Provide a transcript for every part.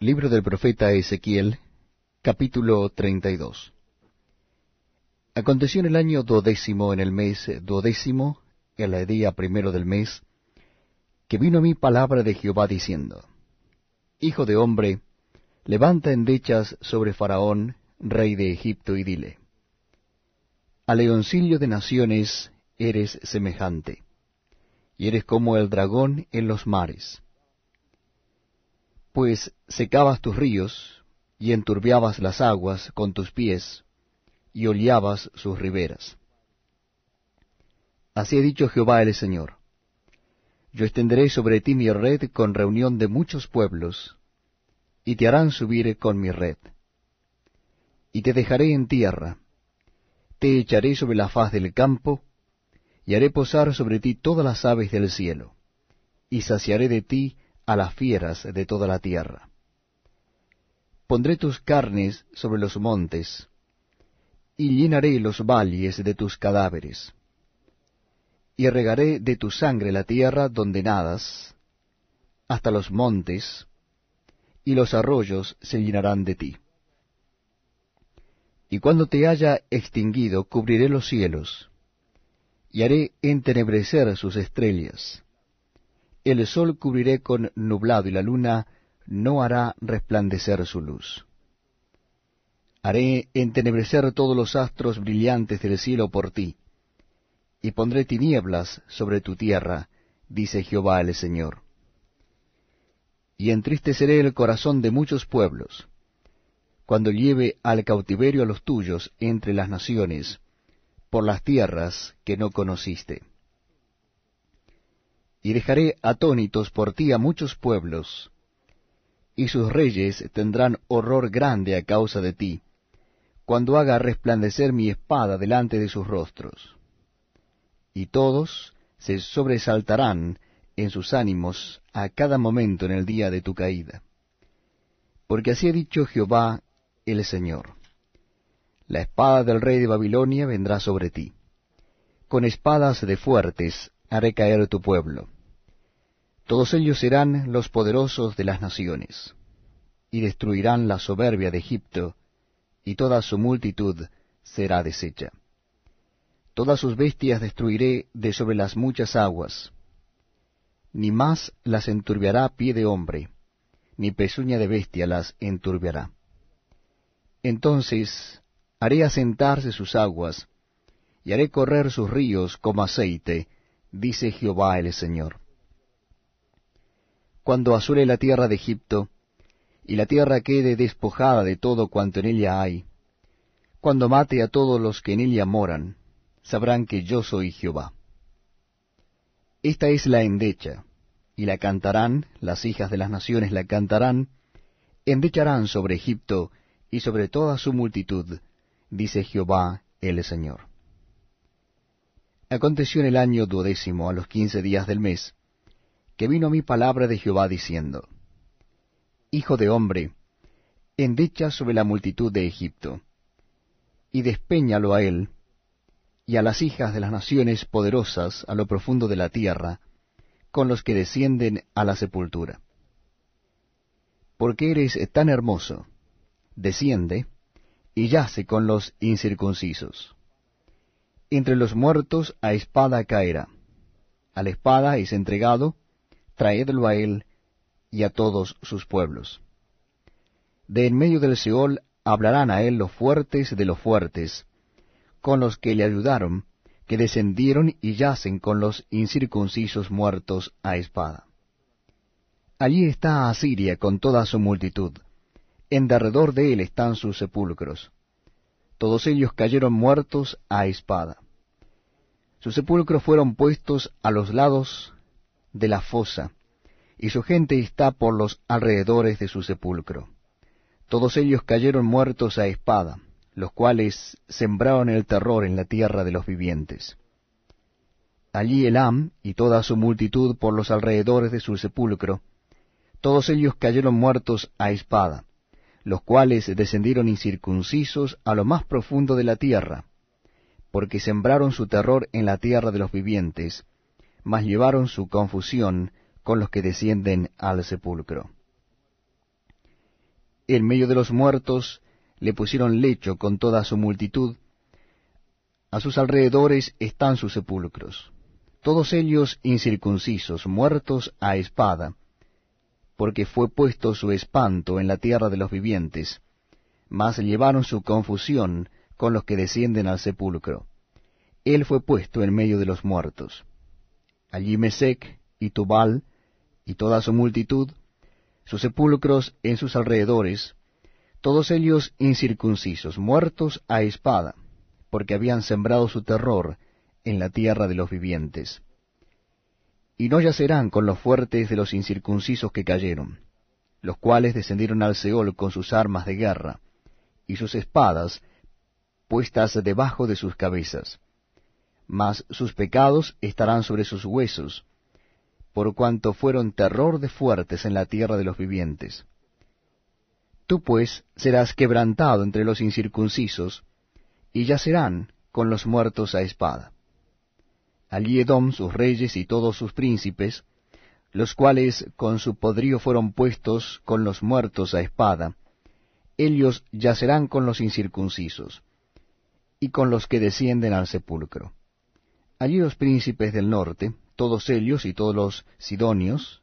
Libro del profeta Ezequiel, capítulo 32. Aconteció en el año duodécimo, en el mes duodécimo, en el día primero del mes, que vino a mí palabra de Jehová diciendo, Hijo de hombre, levanta endechas sobre Faraón, rey de Egipto, y dile, A leoncillo de naciones eres semejante, y eres como el dragón en los mares pues secabas tus ríos, y enturbiabas las aguas con tus pies, y oleabas sus riberas. Así ha dicho Jehová el Señor. Yo extenderé sobre ti mi red con reunión de muchos pueblos, y te harán subir con mi red. Y te dejaré en tierra, te echaré sobre la faz del campo, y haré posar sobre ti todas las aves del cielo, y saciaré de ti a las fieras de toda la tierra. Pondré tus carnes sobre los montes, y llenaré los valles de tus cadáveres, y regaré de tu sangre la tierra donde nadas, hasta los montes, y los arroyos se llenarán de ti. Y cuando te haya extinguido, cubriré los cielos, y haré entenebrecer sus estrellas el sol cubriré con nublado y la luna no hará resplandecer su luz. Haré entenebrecer todos los astros brillantes del cielo por ti, y pondré tinieblas sobre tu tierra, dice Jehová el Señor. Y entristeceré el corazón de muchos pueblos, cuando lleve al cautiverio a los tuyos entre las naciones, por las tierras que no conociste y dejaré atónitos por ti a muchos pueblos, y sus reyes tendrán horror grande a causa de ti, cuando haga resplandecer mi espada delante de sus rostros. Y todos se sobresaltarán en sus ánimos a cada momento en el día de tu caída. Porque así ha dicho Jehová el Señor. La espada del rey de Babilonia vendrá sobre ti. Con espadas de fuertes haré caer tu pueblo. Todos ellos serán los poderosos de las naciones, y destruirán la soberbia de Egipto, y toda su multitud será deshecha. Todas sus bestias destruiré de sobre las muchas aguas, ni más las enturbiará pie de hombre, ni pezuña de bestia las enturbiará. Entonces haré asentarse sus aguas, y haré correr sus ríos como aceite, dice Jehová el Señor. Cuando asule la tierra de Egipto, y la tierra quede despojada de todo cuanto en ella hay, cuando mate a todos los que en ella moran, sabrán que yo soy Jehová. Esta es la endecha, y la cantarán, las hijas de las naciones la cantarán, endecharán sobre Egipto y sobre toda su multitud, dice Jehová el Señor. Aconteció en el año duodécimo, a los quince días del mes, que vino mi palabra de Jehová diciendo, Hijo de hombre, endecha sobre la multitud de Egipto, y despeñalo a él, y a las hijas de las naciones poderosas a lo profundo de la tierra, con los que descienden a la sepultura. Porque eres tan hermoso, desciende, y yace con los incircuncisos entre los muertos a espada caerá. A la espada es entregado, traedlo a él y a todos sus pueblos. De en medio del Seol hablarán a él los fuertes de los fuertes, con los que le ayudaron, que descendieron y yacen con los incircuncisos muertos a espada. Allí está Asiria con toda su multitud, en derredor de él están sus sepulcros todos ellos cayeron muertos a espada. Sus sepulcros fueron puestos a los lados de la fosa, y su gente está por los alrededores de su sepulcro. Todos ellos cayeron muertos a espada, los cuales sembraron el terror en la tierra de los vivientes. Allí Elam y toda su multitud por los alrededores de su sepulcro, todos ellos cayeron muertos a espada, los cuales descendieron incircuncisos a lo más profundo de la tierra, porque sembraron su terror en la tierra de los vivientes, mas llevaron su confusión con los que descienden al sepulcro. en medio de los muertos le pusieron lecho con toda su multitud, a sus alrededores están sus sepulcros, todos ellos incircuncisos, muertos a espada, porque fue puesto su espanto en la tierra de los vivientes, mas llevaron su confusión con los que descienden al sepulcro. Él fue puesto en medio de los muertos. Allí Mesec y Tubal y toda su multitud, sus sepulcros en sus alrededores, todos ellos incircuncisos, muertos a espada, porque habían sembrado su terror en la tierra de los vivientes. Y no yacerán con los fuertes de los incircuncisos que cayeron, los cuales descendieron al Seol con sus armas de guerra, y sus espadas puestas debajo de sus cabezas. Mas sus pecados estarán sobre sus huesos, por cuanto fueron terror de fuertes en la tierra de los vivientes. Tú pues serás quebrantado entre los incircuncisos, y yacerán con los muertos a espada. Allí Edom, sus reyes y todos sus príncipes, los cuales con su podrío fueron puestos con los muertos a espada, ellos yacerán con los incircuncisos, y con los que descienden al sepulcro. Allí los príncipes del norte, todos ellos y todos los sidonios,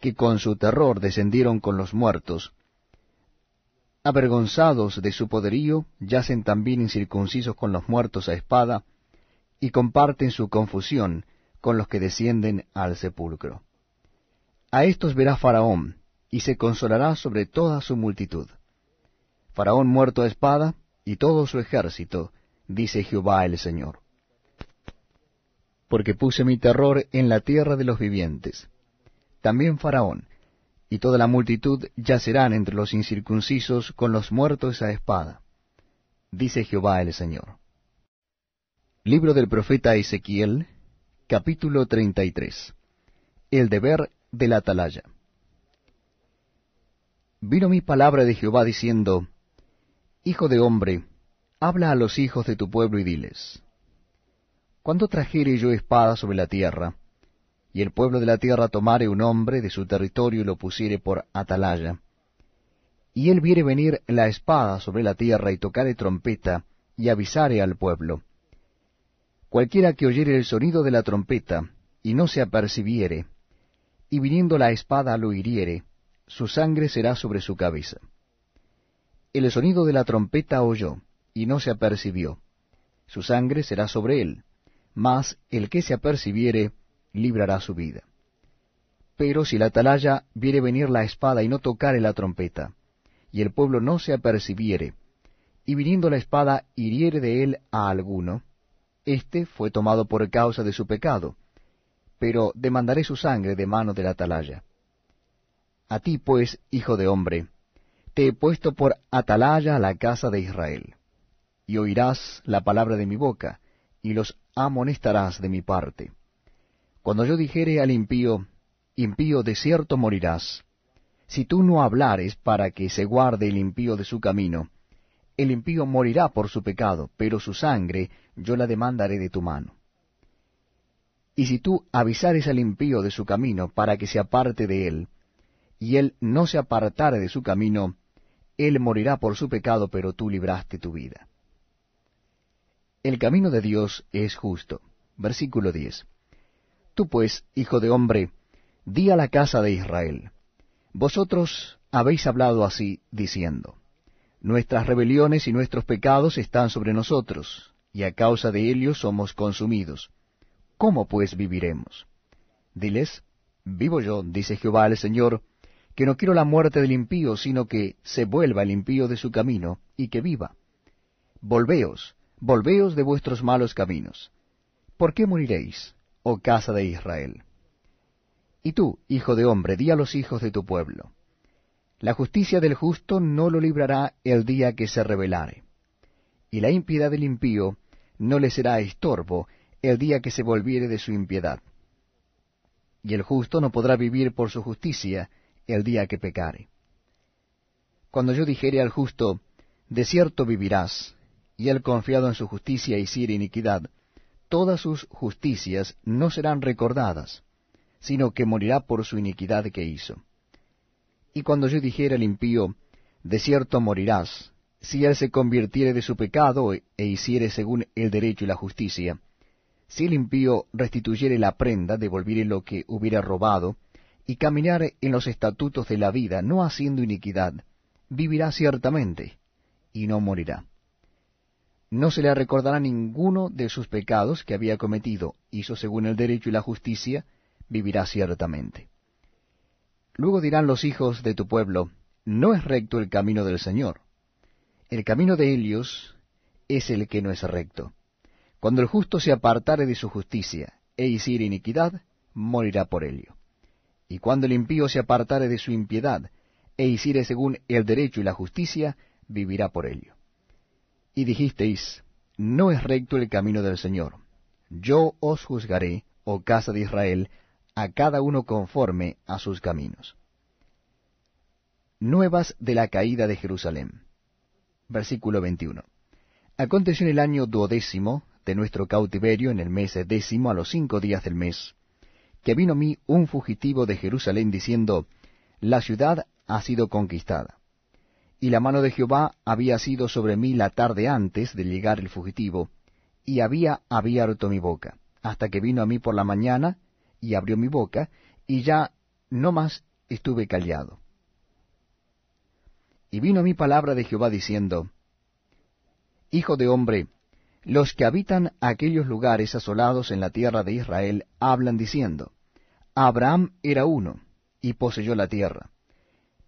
que con su terror descendieron con los muertos, avergonzados de su poderío, yacen también incircuncisos con los muertos a espada, y comparten su confusión con los que descienden al sepulcro. A estos verá Faraón, y se consolará sobre toda su multitud. Faraón muerto a espada, y todo su ejército, dice Jehová el Señor. Porque puse mi terror en la tierra de los vivientes. También Faraón, y toda la multitud yacerán entre los incircuncisos con los muertos a espada, dice Jehová el Señor. Libro del profeta Ezequiel, capítulo 33. El deber de la atalaya vino mi palabra de Jehová diciendo, Hijo de hombre, habla a los hijos de tu pueblo y diles, Cuando trajere yo espada sobre la tierra, y el pueblo de la tierra tomare un hombre de su territorio y lo pusiere por atalaya, y él viere venir la espada sobre la tierra y tocare trompeta, y avisare al pueblo, cualquiera que oyere el sonido de la trompeta, y no se apercibiere, y viniendo la espada lo hiriere, su sangre será sobre su cabeza. El sonido de la trompeta oyó, y no se apercibió. Su sangre será sobre él, mas el que se apercibiere librará su vida. Pero si la atalaya viere venir la espada y no tocare la trompeta, y el pueblo no se apercibiere, y viniendo la espada hiriere de él a alguno, éste fue tomado por causa de su pecado, pero demandaré su sangre de mano de la atalaya. A ti, pues, hijo de hombre, te he puesto por atalaya a la casa de Israel. Y oirás la palabra de mi boca, y los amonestarás de mi parte. Cuando yo dijere al impío, impío de cierto morirás, si tú no hablares para que se guarde el impío de su camino, el impío morirá por su pecado, pero su sangre yo la demandaré de tu mano. Y si tú avisares al impío de su camino para que se aparte de él, y él no se apartare de su camino, él morirá por su pecado, pero tú libraste tu vida. El camino de Dios es justo. Versículo 10. Tú pues, hijo de hombre, di a la casa de Israel, vosotros habéis hablado así, diciendo, Nuestras rebeliones y nuestros pecados están sobre nosotros, y a causa de ellos somos consumidos. ¿Cómo pues viviremos? Diles, Vivo yo, dice Jehová el Señor, que no quiero la muerte del impío, sino que se vuelva el impío de su camino, y que viva. Volveos, volveos de vuestros malos caminos. ¿Por qué moriréis, oh casa de Israel? Y tú, hijo de hombre, di a los hijos de tu pueblo, la justicia del justo no lo librará el día que se rebelare, y la impiedad del impío no le será estorbo el día que se volviere de su impiedad. Y el justo no podrá vivir por su justicia, el día que pecare. Cuando yo dijere al justo, de cierto vivirás, y él confiado en su justicia hiciere iniquidad, todas sus justicias no serán recordadas, sino que morirá por su iniquidad que hizo. Y cuando yo dijere al impío, De cierto morirás, si él se convirtiere de su pecado e hiciere según el derecho y la justicia, si el impío restituyere la prenda, devolviere lo que hubiera robado, y caminare en los estatutos de la vida, no haciendo iniquidad, vivirá ciertamente, y no morirá. No se le recordará ninguno de sus pecados que había cometido, hizo según el derecho y la justicia, vivirá ciertamente. Luego dirán los hijos de tu pueblo, no es recto el camino del Señor. El camino de ellos es el que no es recto. Cuando el justo se apartare de su justicia e hiciere iniquidad, morirá por ello. Y cuando el impío se apartare de su impiedad e hiciere según el derecho y la justicia, vivirá por ello. Y dijisteis, no es recto el camino del Señor. Yo os juzgaré, oh casa de Israel, a cada uno conforme a sus caminos. Nuevas de la caída de Jerusalén. Versículo 21. Aconteció en el año duodécimo de nuestro cautiverio, en el mes décimo, a los cinco días del mes, que vino a mí un fugitivo de Jerusalén diciendo, La ciudad ha sido conquistada. Y la mano de Jehová había sido sobre mí la tarde antes de llegar el fugitivo, y había abierto mi boca, hasta que vino a mí por la mañana, y abrió mi boca, y ya no más estuve callado. Y vino mi palabra de Jehová diciendo, Hijo de hombre, los que habitan aquellos lugares asolados en la tierra de Israel hablan diciendo, Abraham era uno, y poseyó la tierra.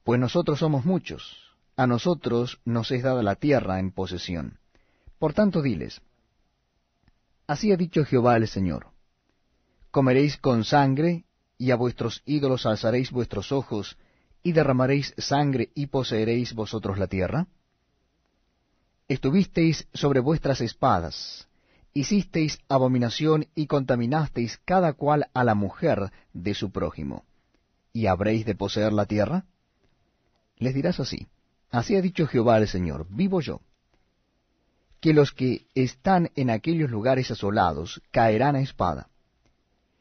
Pues nosotros somos muchos, a nosotros nos es dada la tierra en posesión. Por tanto diles, Así ha dicho Jehová el Señor, Comeréis con sangre, y a vuestros ídolos alzaréis vuestros ojos, y derramaréis sangre, y poseeréis vosotros la tierra. Estuvisteis sobre vuestras espadas, hicisteis abominación y contaminasteis cada cual a la mujer de su prójimo, ¿y habréis de poseer la tierra? Les dirás así, así ha dicho Jehová el Señor, vivo yo, que los que están en aquellos lugares asolados caerán a espada,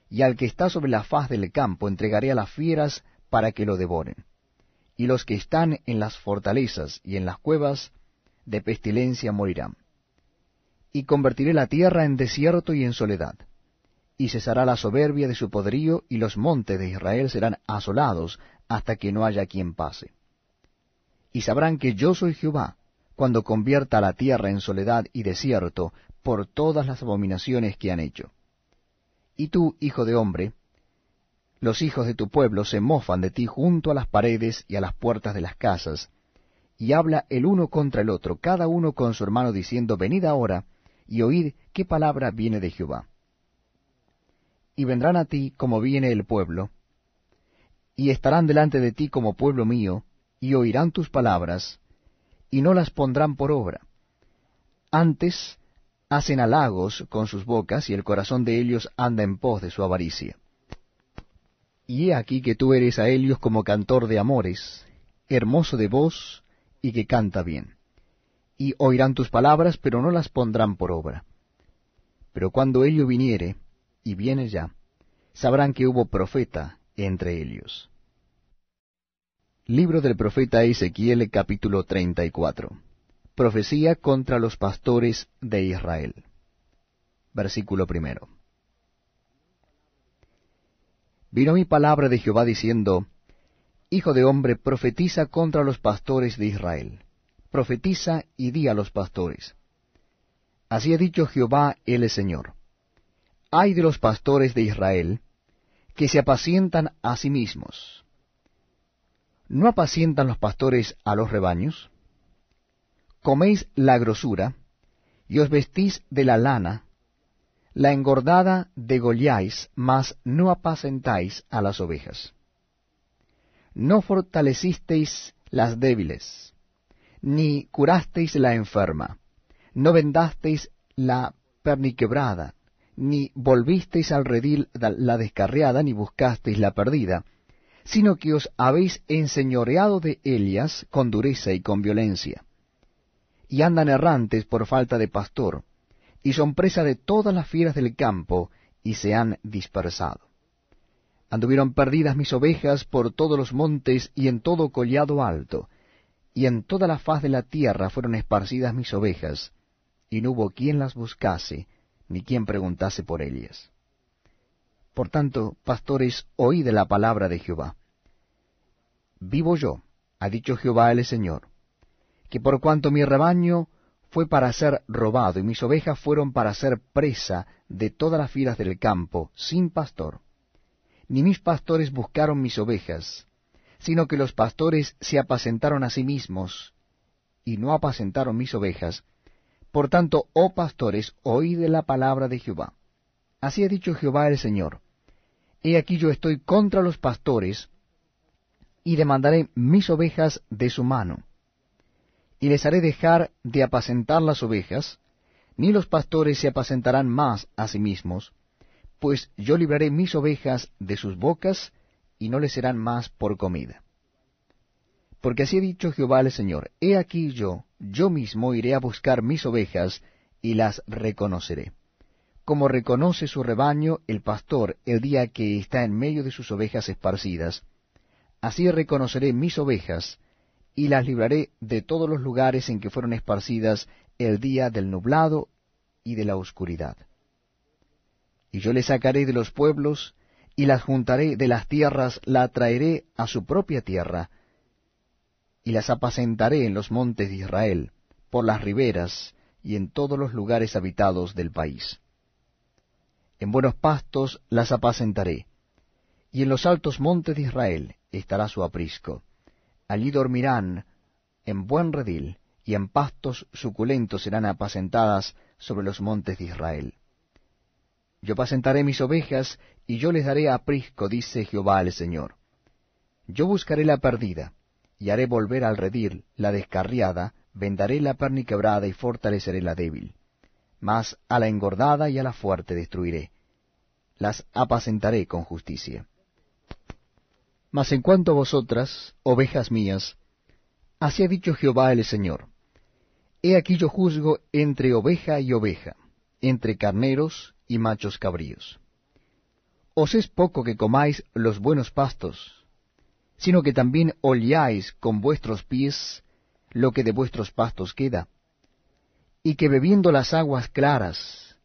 y al que está sobre la faz del campo entregaré a las fieras para que lo devoren, y los que están en las fortalezas y en las cuevas de pestilencia morirán y convertiré la tierra en desierto y en soledad. Y cesará la soberbia de su poderío, y los montes de Israel serán asolados hasta que no haya quien pase. Y sabrán que yo soy Jehová, cuando convierta la tierra en soledad y desierto por todas las abominaciones que han hecho. Y tú, hijo de hombre, los hijos de tu pueblo se mofan de ti junto a las paredes y a las puertas de las casas, y habla el uno contra el otro, cada uno con su hermano, diciendo, Venid ahora, y oíd qué palabra viene de Jehová. Y vendrán a ti como viene el pueblo, y estarán delante de ti como pueblo mío, y oirán tus palabras, y no las pondrán por obra. Antes hacen halagos con sus bocas, y el corazón de ellos anda en pos de su avaricia. Y he aquí que tú eres a ellos como cantor de amores, hermoso de voz, y que canta bien y oirán tus palabras, pero no las pondrán por obra. Pero cuando ello viniere, y viene ya, sabrán que hubo profeta entre ellos. Libro del profeta Ezequiel capítulo 34. Profecía contra los pastores de Israel. Versículo primero. Vino mi palabra de Jehová diciendo, Hijo de hombre, profetiza contra los pastores de Israel profetiza y di a los pastores. Así ha dicho Jehová el Señor. Hay de los pastores de Israel que se apacientan a sí mismos. ¿No apacientan los pastores a los rebaños? Coméis la grosura, y os vestís de la lana, la engordada degolláis, mas no apacentáis a las ovejas. No fortalecisteis las débiles, ni curasteis la enferma, no vendasteis la perniquebrada, ni volvisteis al redil la descarriada, ni buscasteis la perdida, sino que os habéis enseñoreado de ellas con dureza y con violencia. Y andan errantes por falta de pastor, y son presa de todas las fieras del campo, y se han dispersado. Anduvieron perdidas mis ovejas por todos los montes y en todo collado alto, y en toda la faz de la tierra fueron esparcidas mis ovejas, y no hubo quien las buscase, ni quien preguntase por ellas. Por tanto, pastores, oíd la palabra de Jehová. Vivo yo, ha dicho Jehová el Señor, que por cuanto mi rebaño fue para ser robado y mis ovejas fueron para ser presa de todas las filas del campo, sin pastor, ni mis pastores buscaron mis ovejas, sino que los pastores se apacentaron a sí mismos, y no apacentaron mis ovejas. Por tanto, oh pastores, oíd la palabra de Jehová. Así ha dicho Jehová el Señor. He aquí yo estoy contra los pastores, y demandaré mis ovejas de su mano. Y les haré dejar de apacentar las ovejas, ni los pastores se apacentarán más a sí mismos, pues yo libraré mis ovejas de sus bocas, y no les serán más por comida. Porque así ha dicho Jehová el Señor, He aquí yo, yo mismo iré a buscar mis ovejas, y las reconoceré. Como reconoce su rebaño el pastor el día que está en medio de sus ovejas esparcidas, así reconoceré mis ovejas, y las libraré de todos los lugares en que fueron esparcidas el día del nublado y de la oscuridad. Y yo les sacaré de los pueblos, y las juntaré de las tierras, la traeré a su propia tierra, y las apacentaré en los montes de Israel, por las riberas y en todos los lugares habitados del país. En buenos pastos las apacentaré, y en los altos montes de Israel estará su aprisco. Allí dormirán en buen redil, y en pastos suculentos serán apacentadas sobre los montes de Israel. Yo apacentaré mis ovejas, y yo les daré aprisco, dice Jehová el Señor. Yo buscaré la perdida, y haré volver al redil la descarriada, vendaré la perniquebrada y fortaleceré la débil. Mas a la engordada y a la fuerte destruiré. Las apacentaré con justicia. Mas en cuanto a vosotras, ovejas mías, así ha dicho Jehová el Señor. He aquí yo juzgo entre oveja y oveja, entre carneros y machos cabríos. Os es poco que comáis los buenos pastos, sino que también oliáis con vuestros pies lo que de vuestros pastos queda, y que bebiendo las aguas claras,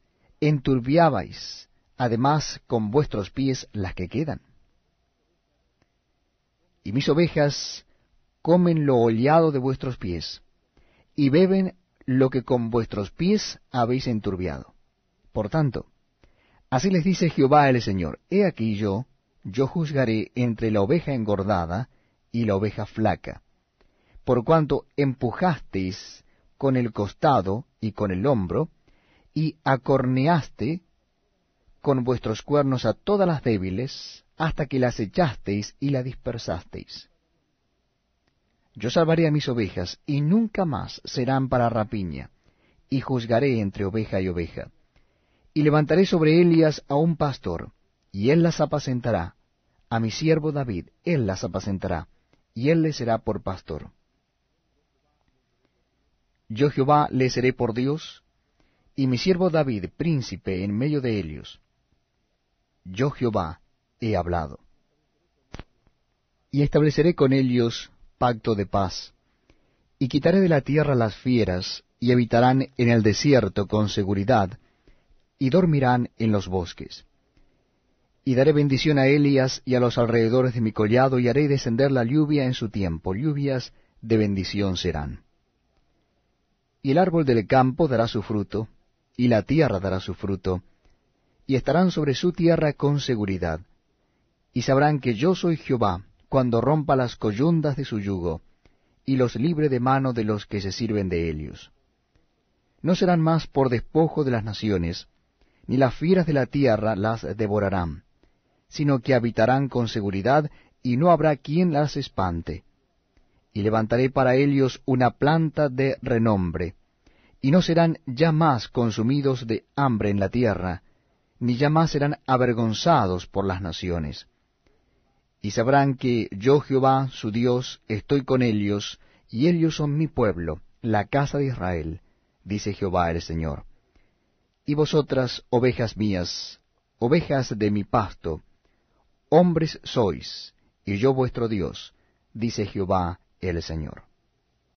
enturbiabais, además con vuestros pies las que quedan. Y mis ovejas comen lo oleado de vuestros pies, y beben lo que con vuestros pies habéis enturbiado. Por tanto, así les dice Jehová el Señor, He aquí yo, yo juzgaré entre la oveja engordada y la oveja flaca, por cuanto empujasteis con el costado y con el hombro, y acorneaste con vuestros cuernos a todas las débiles, hasta que las echasteis y las dispersasteis. Yo salvaré a mis ovejas, y nunca más serán para rapiña, y juzgaré entre oveja y oveja y levantaré sobre ellas a un pastor, y él las apacentará. A mi siervo David, él las apacentará, y él le será por pastor. Yo Jehová le seré por Dios, y mi siervo David príncipe en medio de ellos. Yo Jehová he hablado. Y estableceré con ellos pacto de paz, y quitaré de la tierra las fieras, y habitarán en el desierto con seguridad, y dormirán en los bosques. Y daré bendición a Elias y a los alrededores de mi collado, y haré descender la lluvia en su tiempo, lluvias de bendición serán. Y el árbol del campo dará su fruto, y la tierra dará su fruto, y estarán sobre su tierra con seguridad, y sabrán que yo soy Jehová, cuando rompa las coyundas de su yugo, y los libre de mano de los que se sirven de ellos. No serán más por despojo de las naciones, ni las fieras de la tierra las devorarán, sino que habitarán con seguridad, y no habrá quien las espante. Y levantaré para ellos una planta de renombre, y no serán ya más consumidos de hambre en la tierra, ni ya más serán avergonzados por las naciones. Y sabrán que yo Jehová, su Dios, estoy con ellos, y ellos son mi pueblo, la casa de Israel, dice Jehová el Señor. Y vosotras, ovejas mías, ovejas de mi pasto, hombres sois, y yo vuestro Dios, dice Jehová el Señor.